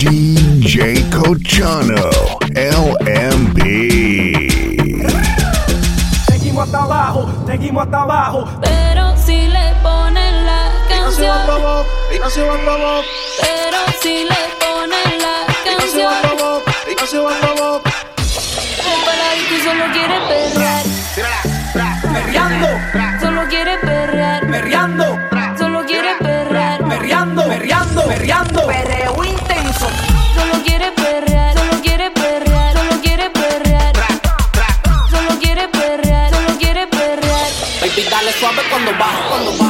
DJ Cochano, LMB. Seguimos hasta abajo, seguimos hasta abajo. Pero si le ponen la canción. Pero si le ponen la canción. Y solo quiere perrear. Perreando, Solo quiere perrear. perreando, Solo quiere perrear. perreando, perreando, perreando. Perreo on the wild, the.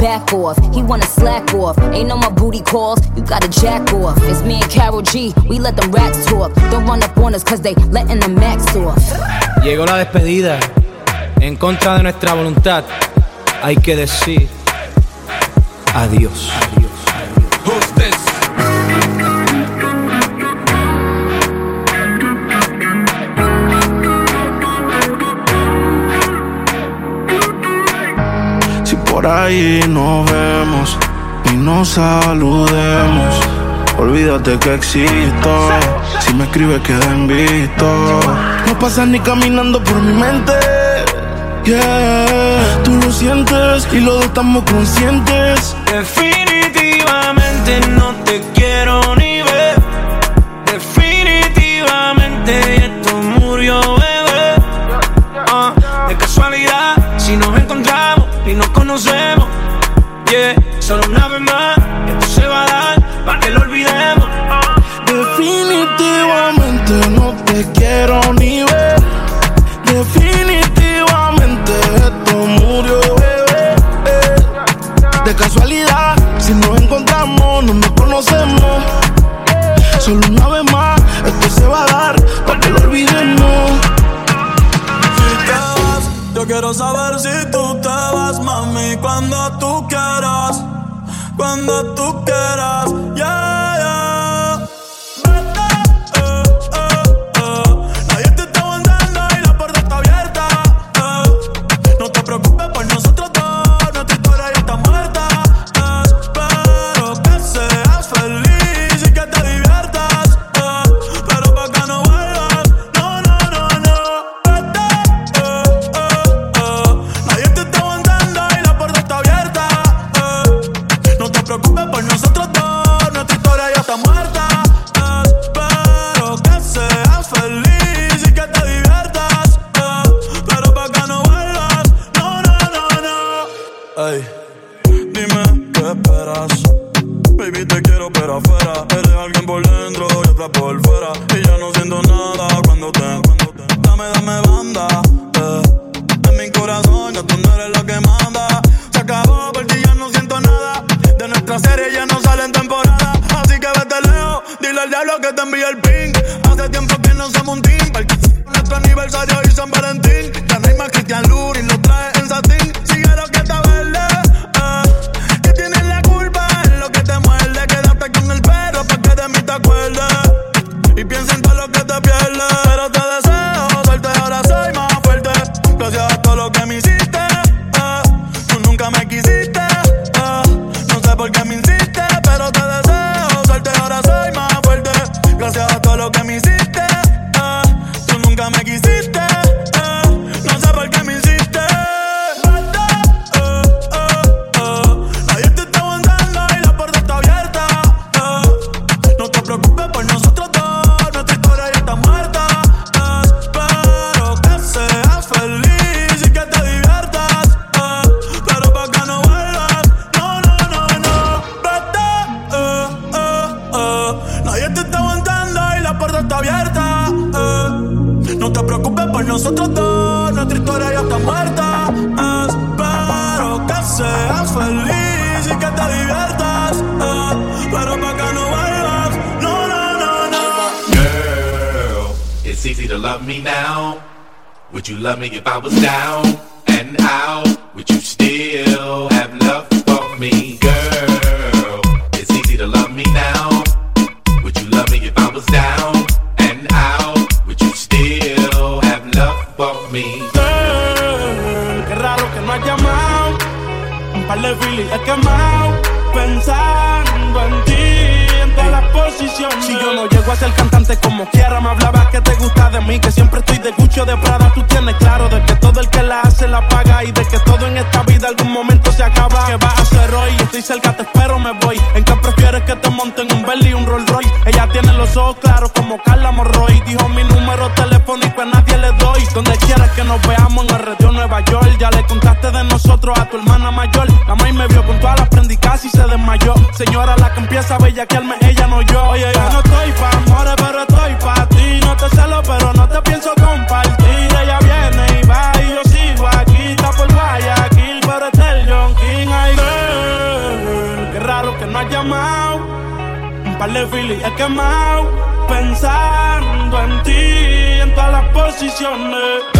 back off. He wanna slack off. Ain't no more booty calls, you gotta jack off. It's me and Carol G, we let them rats talk. Don't run up on us cause they letting the max off. Llegó la despedida. En contra de nuestra voluntad, hay que decir adiós. Si por ahí nos vemos y nos saludemos, olvídate que existo. Si me escribes queda en visto. No pasas ni caminando por mi mente. Yeah, tú lo sientes y los dos estamos conscientes. Definitivamente no te quiero quiero ni ver. Definitivamente esto murió, bebé. De casualidad, si nos encontramos, no nos conocemos. Solo una vez más, esto se va a dar para que lo olvidemos. Si te vas, yo quiero saber si tú te vas, mami, cuando tú quieras, cuando tú quieras, yeah. You love me if I was down and out? Estoy cerca, te espero, me voy. ¿En qué prefieres que te monten un Bentley y un Rolls Royce? Ella tiene los ojos claros como Carla Morroy. Dijo mi número telefónico a nadie le doy. Donde quieras que nos veamos en el radio Nueva York. Ya le contaste de nosotros a tu hermana mayor. La maíz me vio con todas las prendicas y se desmayó. Señora, la que empieza a bellaquearme, ella no yo. Oye, yo no estoy pa' amores, pero estoy pa' ti. No te celo, pero no te pienso compartir. Par de filis he quemado. Pensando en ti, en todas las posiciones.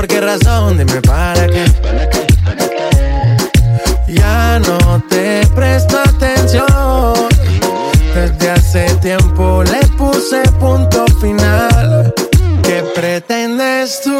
¿Por qué razón? Dime para qué. Ya no te presto atención. Desde hace tiempo le puse punto final. ¿Qué pretendes tú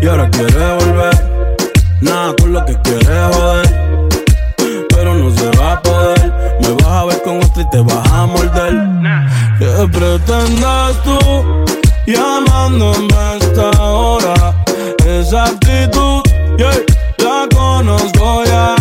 y ahora quiere volver. Nada con lo que quiere joder, pero no se va a poder. Me vas a ver con otra y te vas a morder. ¿Qué pretendes tú llamándome a esta hora? Esa actitud, yeah, la conozco ya.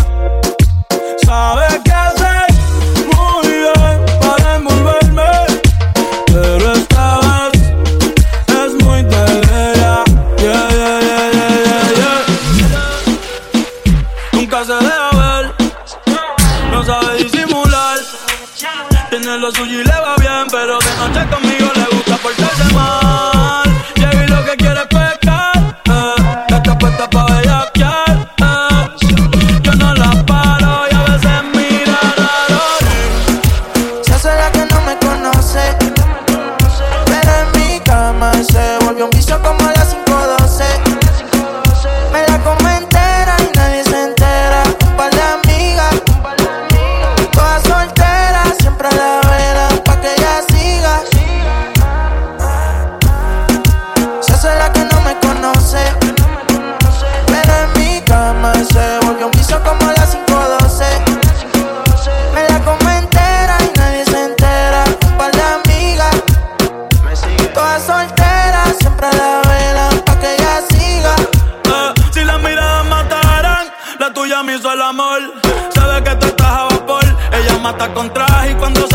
mata con traje y cuando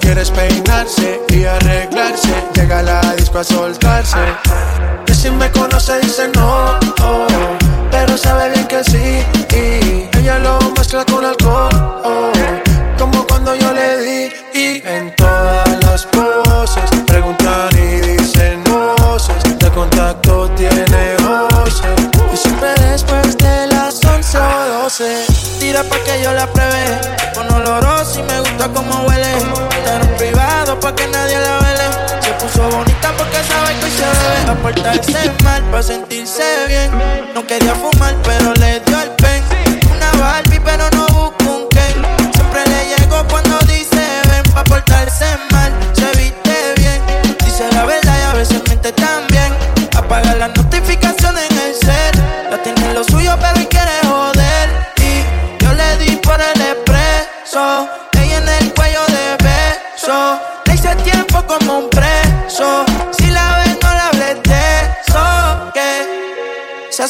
quieres peinarse y arreglarse. Llega a la disco a soltarse. Que si me conoce dice no, oh, pero sabe bien que sí. Y ella lo mezcla con alcohol, oh, como cuando yo le di. Y en todas las poses preguntan y dicen no voces. De contacto tiene voces. Y siempre después de las 11 o 12, tira pa' que yo la pruebe. Con oloroso y me gusta como huele. pa' portarse mal, pa' sentirse bien. No quería fumar, pero le dio el pen. Una Barbie, pero no busco un Ken. Siempre le llego cuando dice ven, pa' portarse mal, se viste bien. Dice la verdad y a veces miente también. Apaga las notificaciones en el cel. La tiene lo suyo, pero y quiere joder. Y yo le di por el expreso. Ella en el cuello de beso. Le hice tiempo como un preso.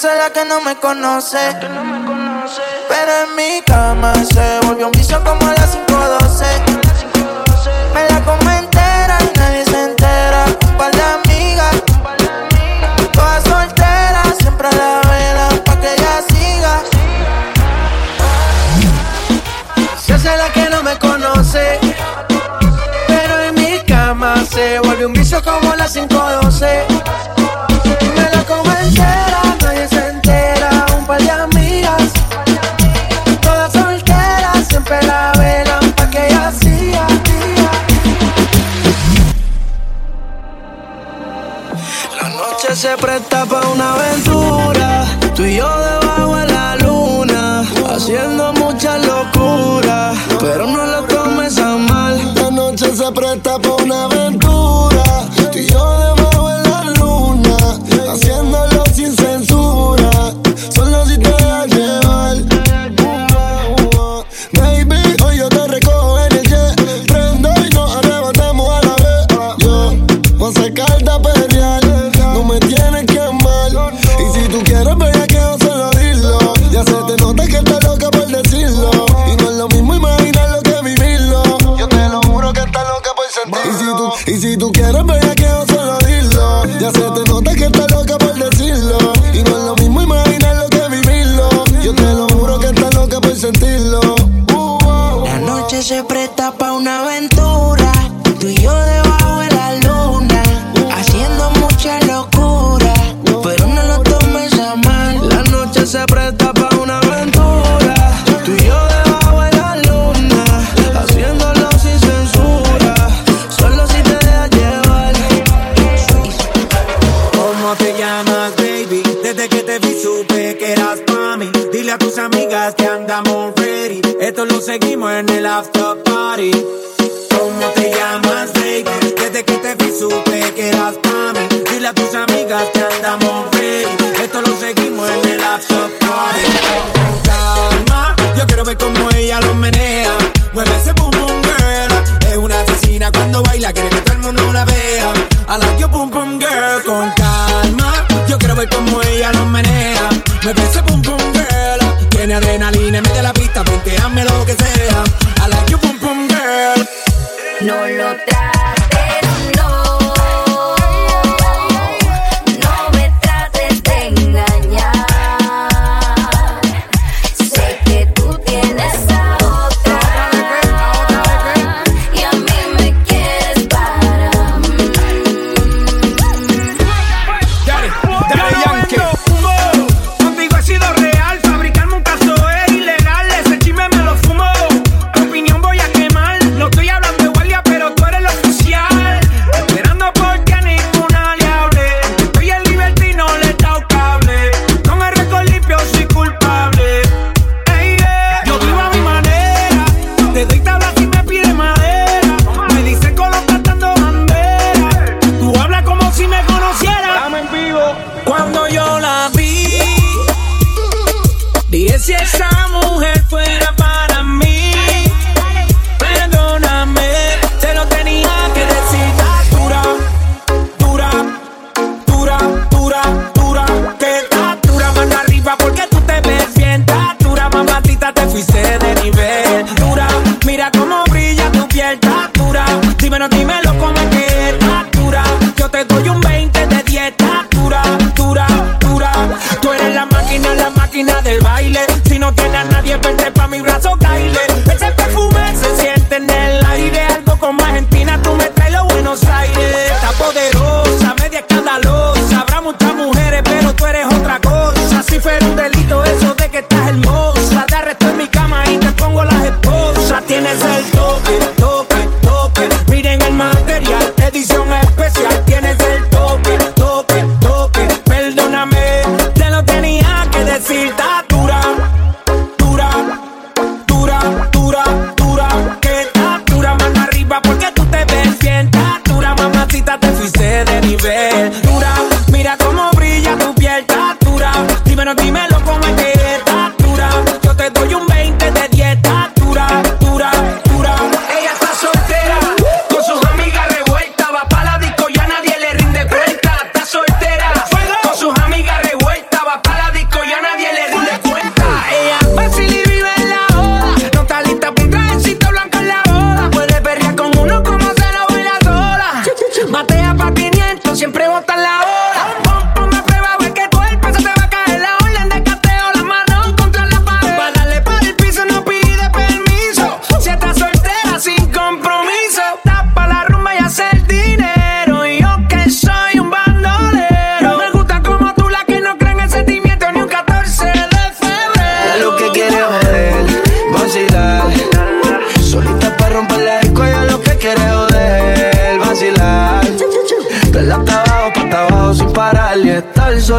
Esa es la que no me conoce. Pero en mi cama se volvió un vicio como a las 512. Me la como entera y nadie se entera. Un par de amigas, todas solteras, siempre a la vela, pa' que ella siga. Si es la que no me conoce. Pero en mi cama se volvió un vicio como a las 512. apretar lista pa' una aventura. Tú y yo debajo de la luna, haciendo mucha locura. Pero no lo tomes a mal, la noche se presta pa' una aventura. Tú y yo debajo de la luna, haciéndolo sin censura. Solo si te dejas llevar. ¿Cómo te llamas, baby? Desde que te vi supe que eras pa' mí. Dile a tus amigas que andamos ready. Esto lo seguimos en el after party. ¿Cómo te llamas, baby? Desde que te vi supe que eras pa' mí. Dile a tus amigas que andamos ready. Esto lo seguimos en el after party. Calma, yo quiero ver cómo ella lo menea. Mueve ese boom boom girl. Es una asesina cuando baila, quiere que todo el mundo la vea. A la yo boom boom girl con calma. Yo quiero ver cómo ella lo menea. Mueve ese boom boom girl. Tiene arena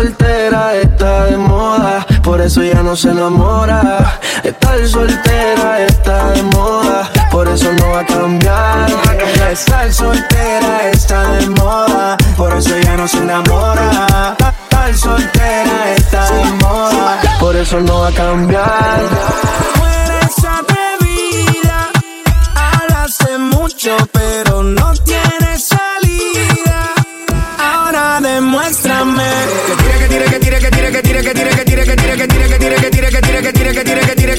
soltera está de moda, por eso ya no se enamora. Estar soltera está de moda, por eso no va a cambiar. Estar soltera está de moda, por eso ya no se enamora. Estar soltera está de moda, por eso no va a cambiar. Tú atrevida, hablaste mucho, pero no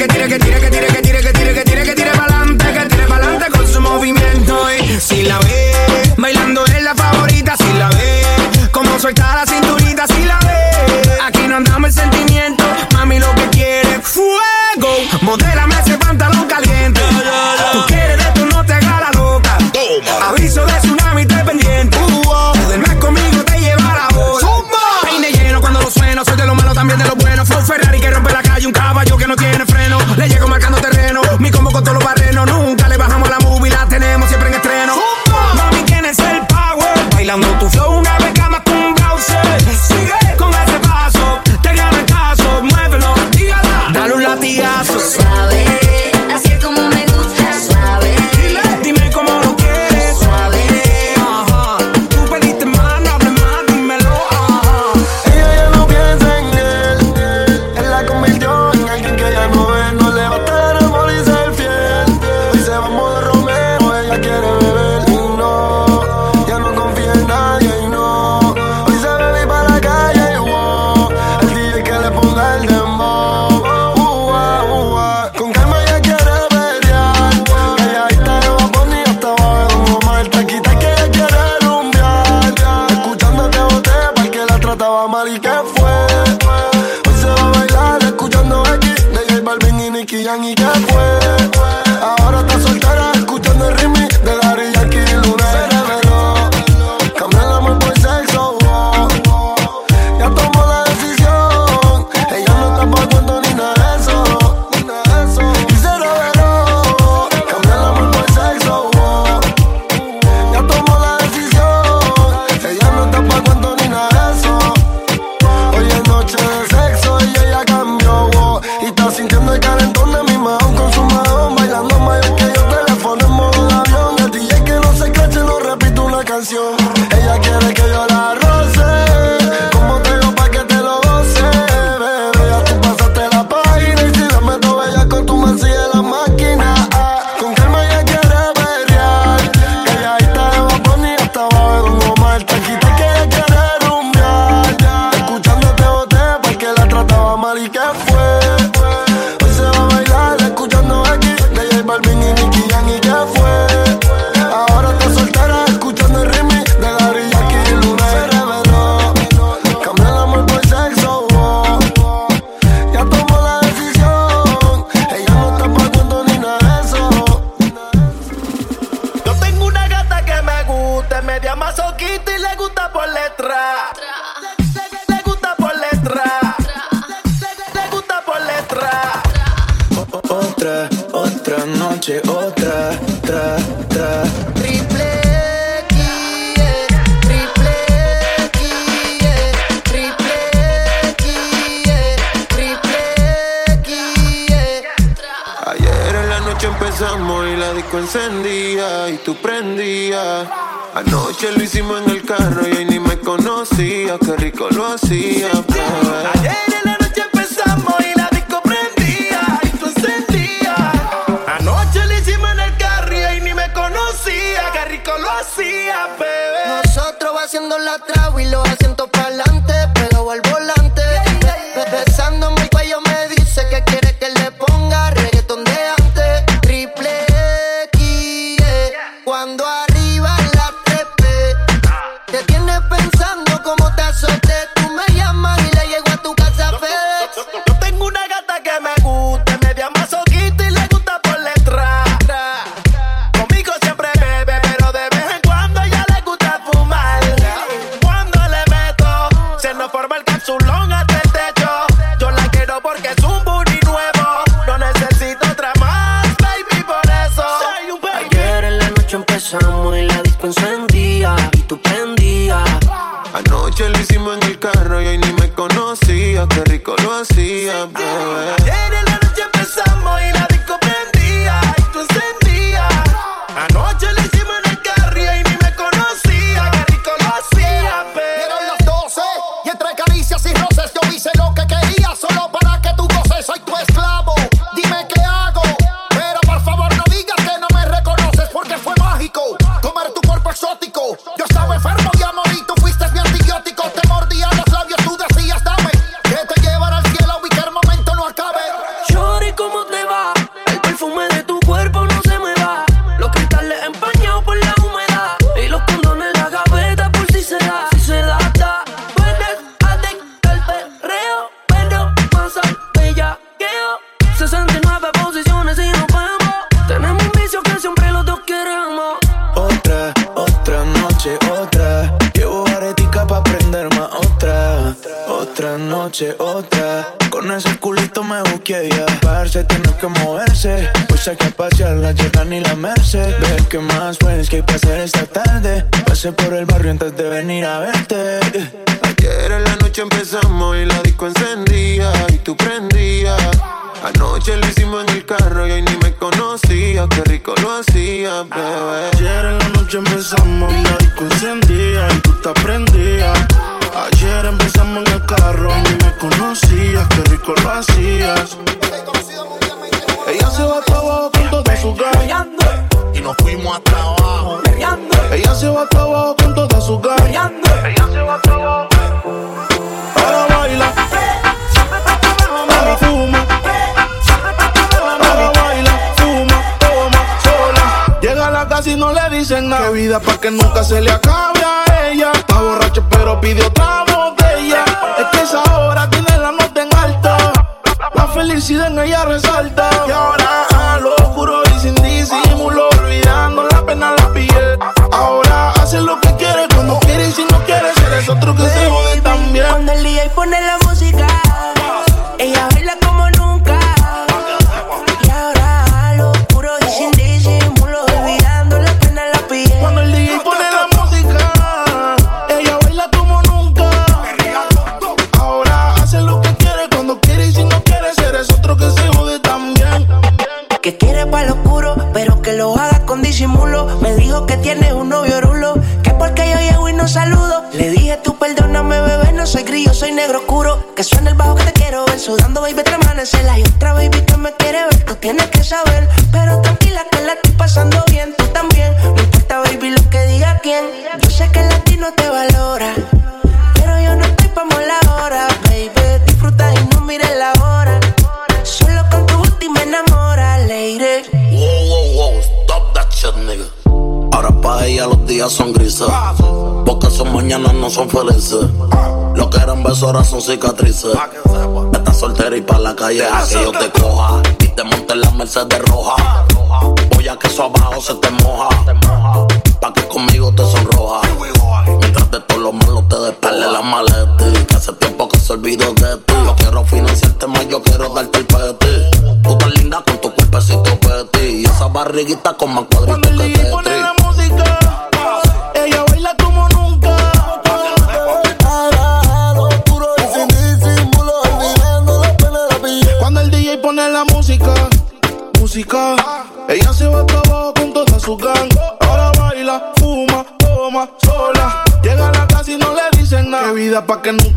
que tire, que tire, que tire, que tire, que tire, que tire, que tire pa'lante, que tire pa'lante con su movimiento. Y si la ve, bailando es la favorita, si la ve, como suelta la va Pasé por el barrio antes de venir a verte. Ayer en la noche empezamos y la disco encendía y tú prendías. Anoche lo hicimos en el carro y hoy ni me conocía. Qué rico lo hacía, bebé. Ayer en la noche empezamos y la disco encendía y tú te prendías. Ayer empezamos en el carro y ni me conocías. Qué rico lo hacías. Ella se va hasta abajo con toda su gana. Y nos fuimos hasta abajo. Ella se va hasta abajo con toda su gana. Ella se va hasta abajo. Ahora baila. Ahora fuma. Ahora baila, fuma, toma, sola. Llega a la casa y no le dicen nada. Qué vida pa' que nunca se le acabe a ella. Está borracha pero pide otra botella. Es que esa hora tiene la nota en alta. La felicidad en ella resalta. Y ahora es otro que se jode también. Cuando el DJ pone la Que suena el bajo que te ella los días son grises. Porque son mañanas no son felices. Lo que eran besos ahora son cicatrices. Estás soltera y pa' la calle a yo te coja. Y te monte en la Mercedes roja. Voy a que eso abajo se te moja. Pa' que conmigo te sonroja. Mientras de todo lo malo te despele la maleta. Que hace tiempo que se olvidó de ti. Yo quiero financiarte más, yo quiero darte el peti. Tú tan linda con tu cuerpecito peti. Y esa barriguita con más cuadritos que pa' que nunca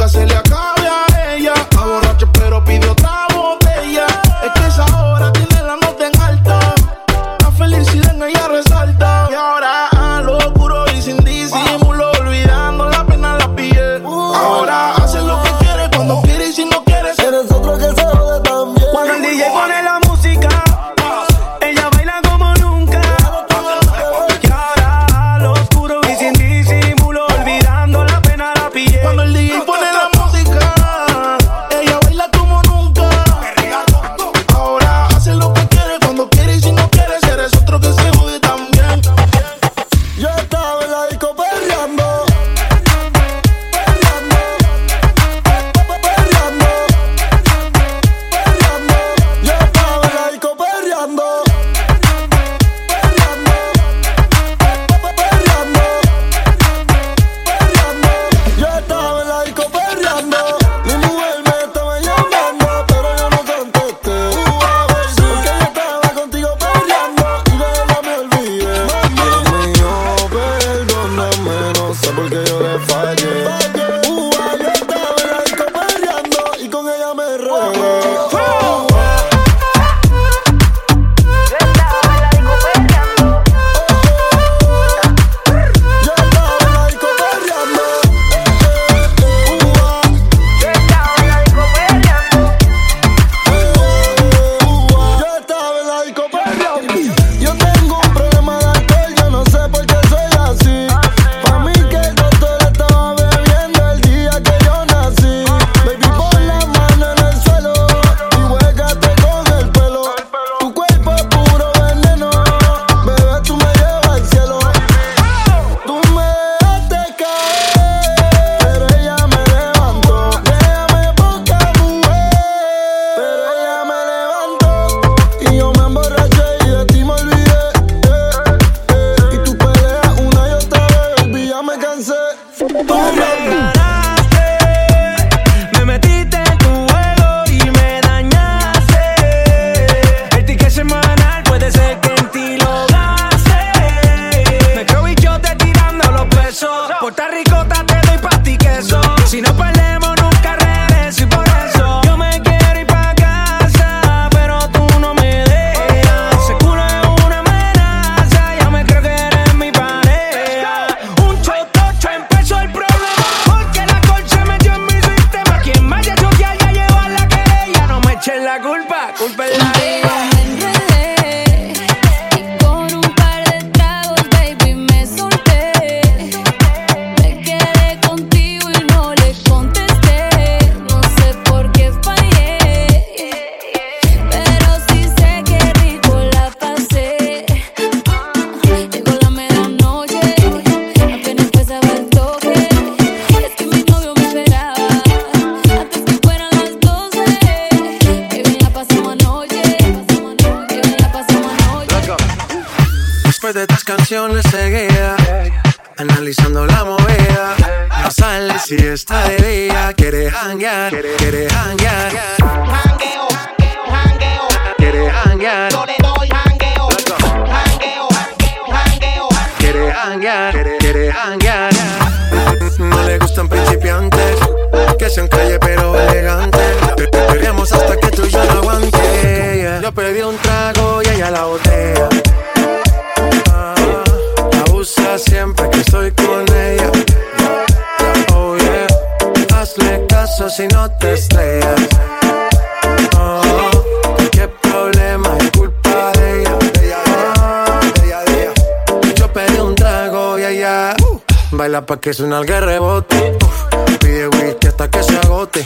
le seguía, analizando la movida. No sale si está de día, quiere hanguear, quiere hanguear. Hangueo, hangueo, quiere hanguear. Yo le doy hangueo, hangueo, hangueo, quiere hanguear, quiere hanguear. No le gustan principiantes, que sean calle pero elegantes. Peleamos hasta que tú y yo no aguante. Yo pedí un trago y ella la botella siempre que estoy con ella. Oh yeah, hazle caso si no te estrellas. Oh, qué problema es culpa de ella. Yo pedí un trago y ella baila pa' que suena el rebote. Pide whisky hasta que se agote.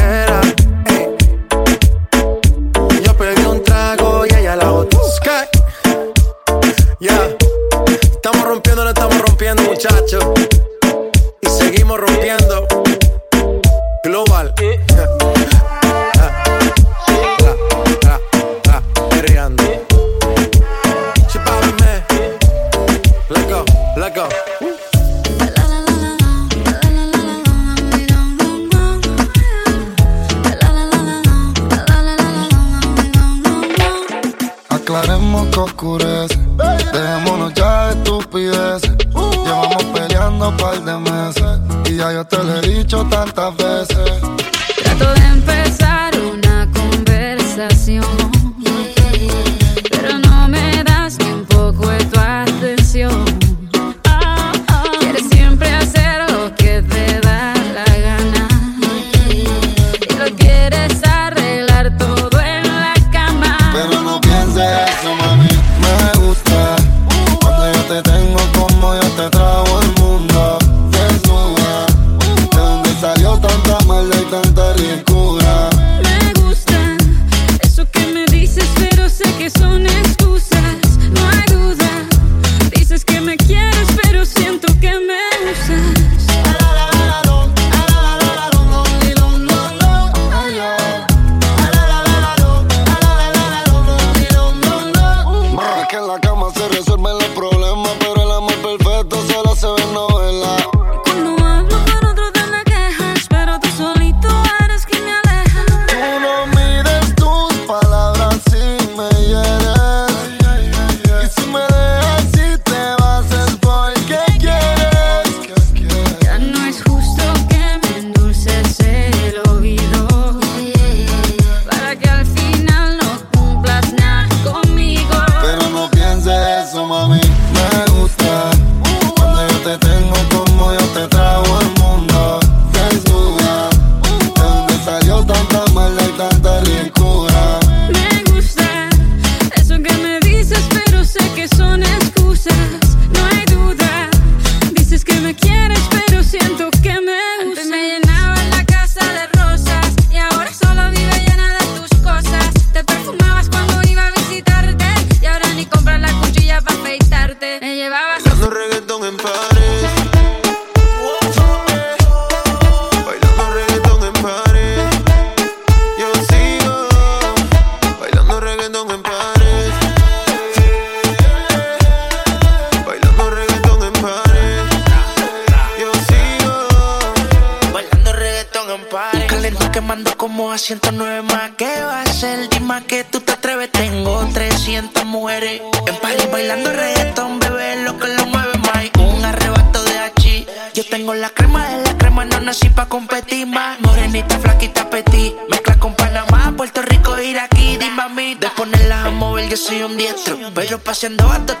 Muchachos. Y seguimos rompiendo. 109 más. ¿Qué va a ser? Dime que tú te atreves. Tengo 300 mujeres en París bailando reggaetón, bebé, lo que lo mueve más. Un arrebato de H. Yo tengo la crema de la crema, no nací pa' competir más. Morenita, flaquita, petit. Mezcla con Panamá, Puerto Rico, ir aquí, dime a mí. De a mover, yo soy un diestro. Pero paseando hasta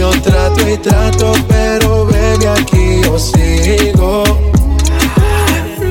Yo trato y trato, pero baby aquí yo sigo.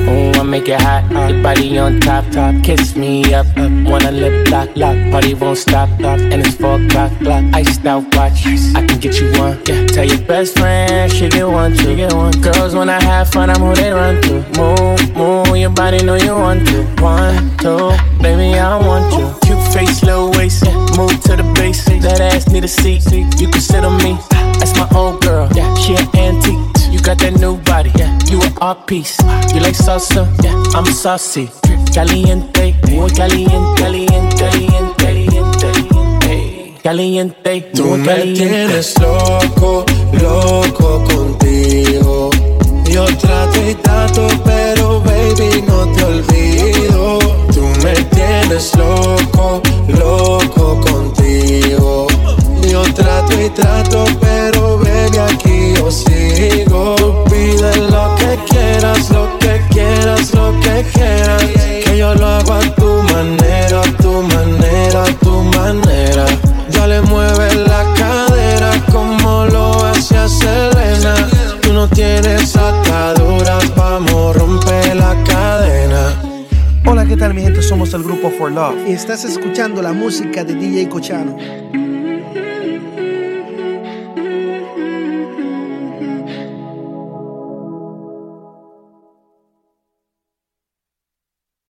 Oh, I make it hot. Your body on top, top. Kiss me up, up. Wanna lip lock, lock. Party won't stop, stop. And it's four o'clock, clock. Iced out watch. I can get you one. Yeah. Tell your best friend she get one, she get one. Girls when I have fun, I'm who they run to. Move, move. Your body know you want to. One, two, baby I want you. Cute face, low waist. Yeah. Move to the base. That ass need a seat. You can sit on me. That's my old girl. Yeah, she an antique. You got that new body, yeah. You an art piece. You like salsa, yeah. I'm saucy. Caliente, muy caliente, caliente, caliente, caliente. Caliente, Tú me tienes loco, loco contigo. Yo trato y trato, pero baby no te olvido. Tú me tienes loco, loco contigo. Yo trato y trato, pero baby, aquí yo sigo. Pide lo que quieras, lo que quieras, lo que quieras. Que yo lo hago a tu manera, a tu manera, a tu manera. Ya le mueves la cadera como lo hace Selena. Tú no tienes ataduras, vamos, rompe la cadera Hola, ¿qué tal mi gente? Somos el grupo For Love y estás escuchando la música de DJ Cochano.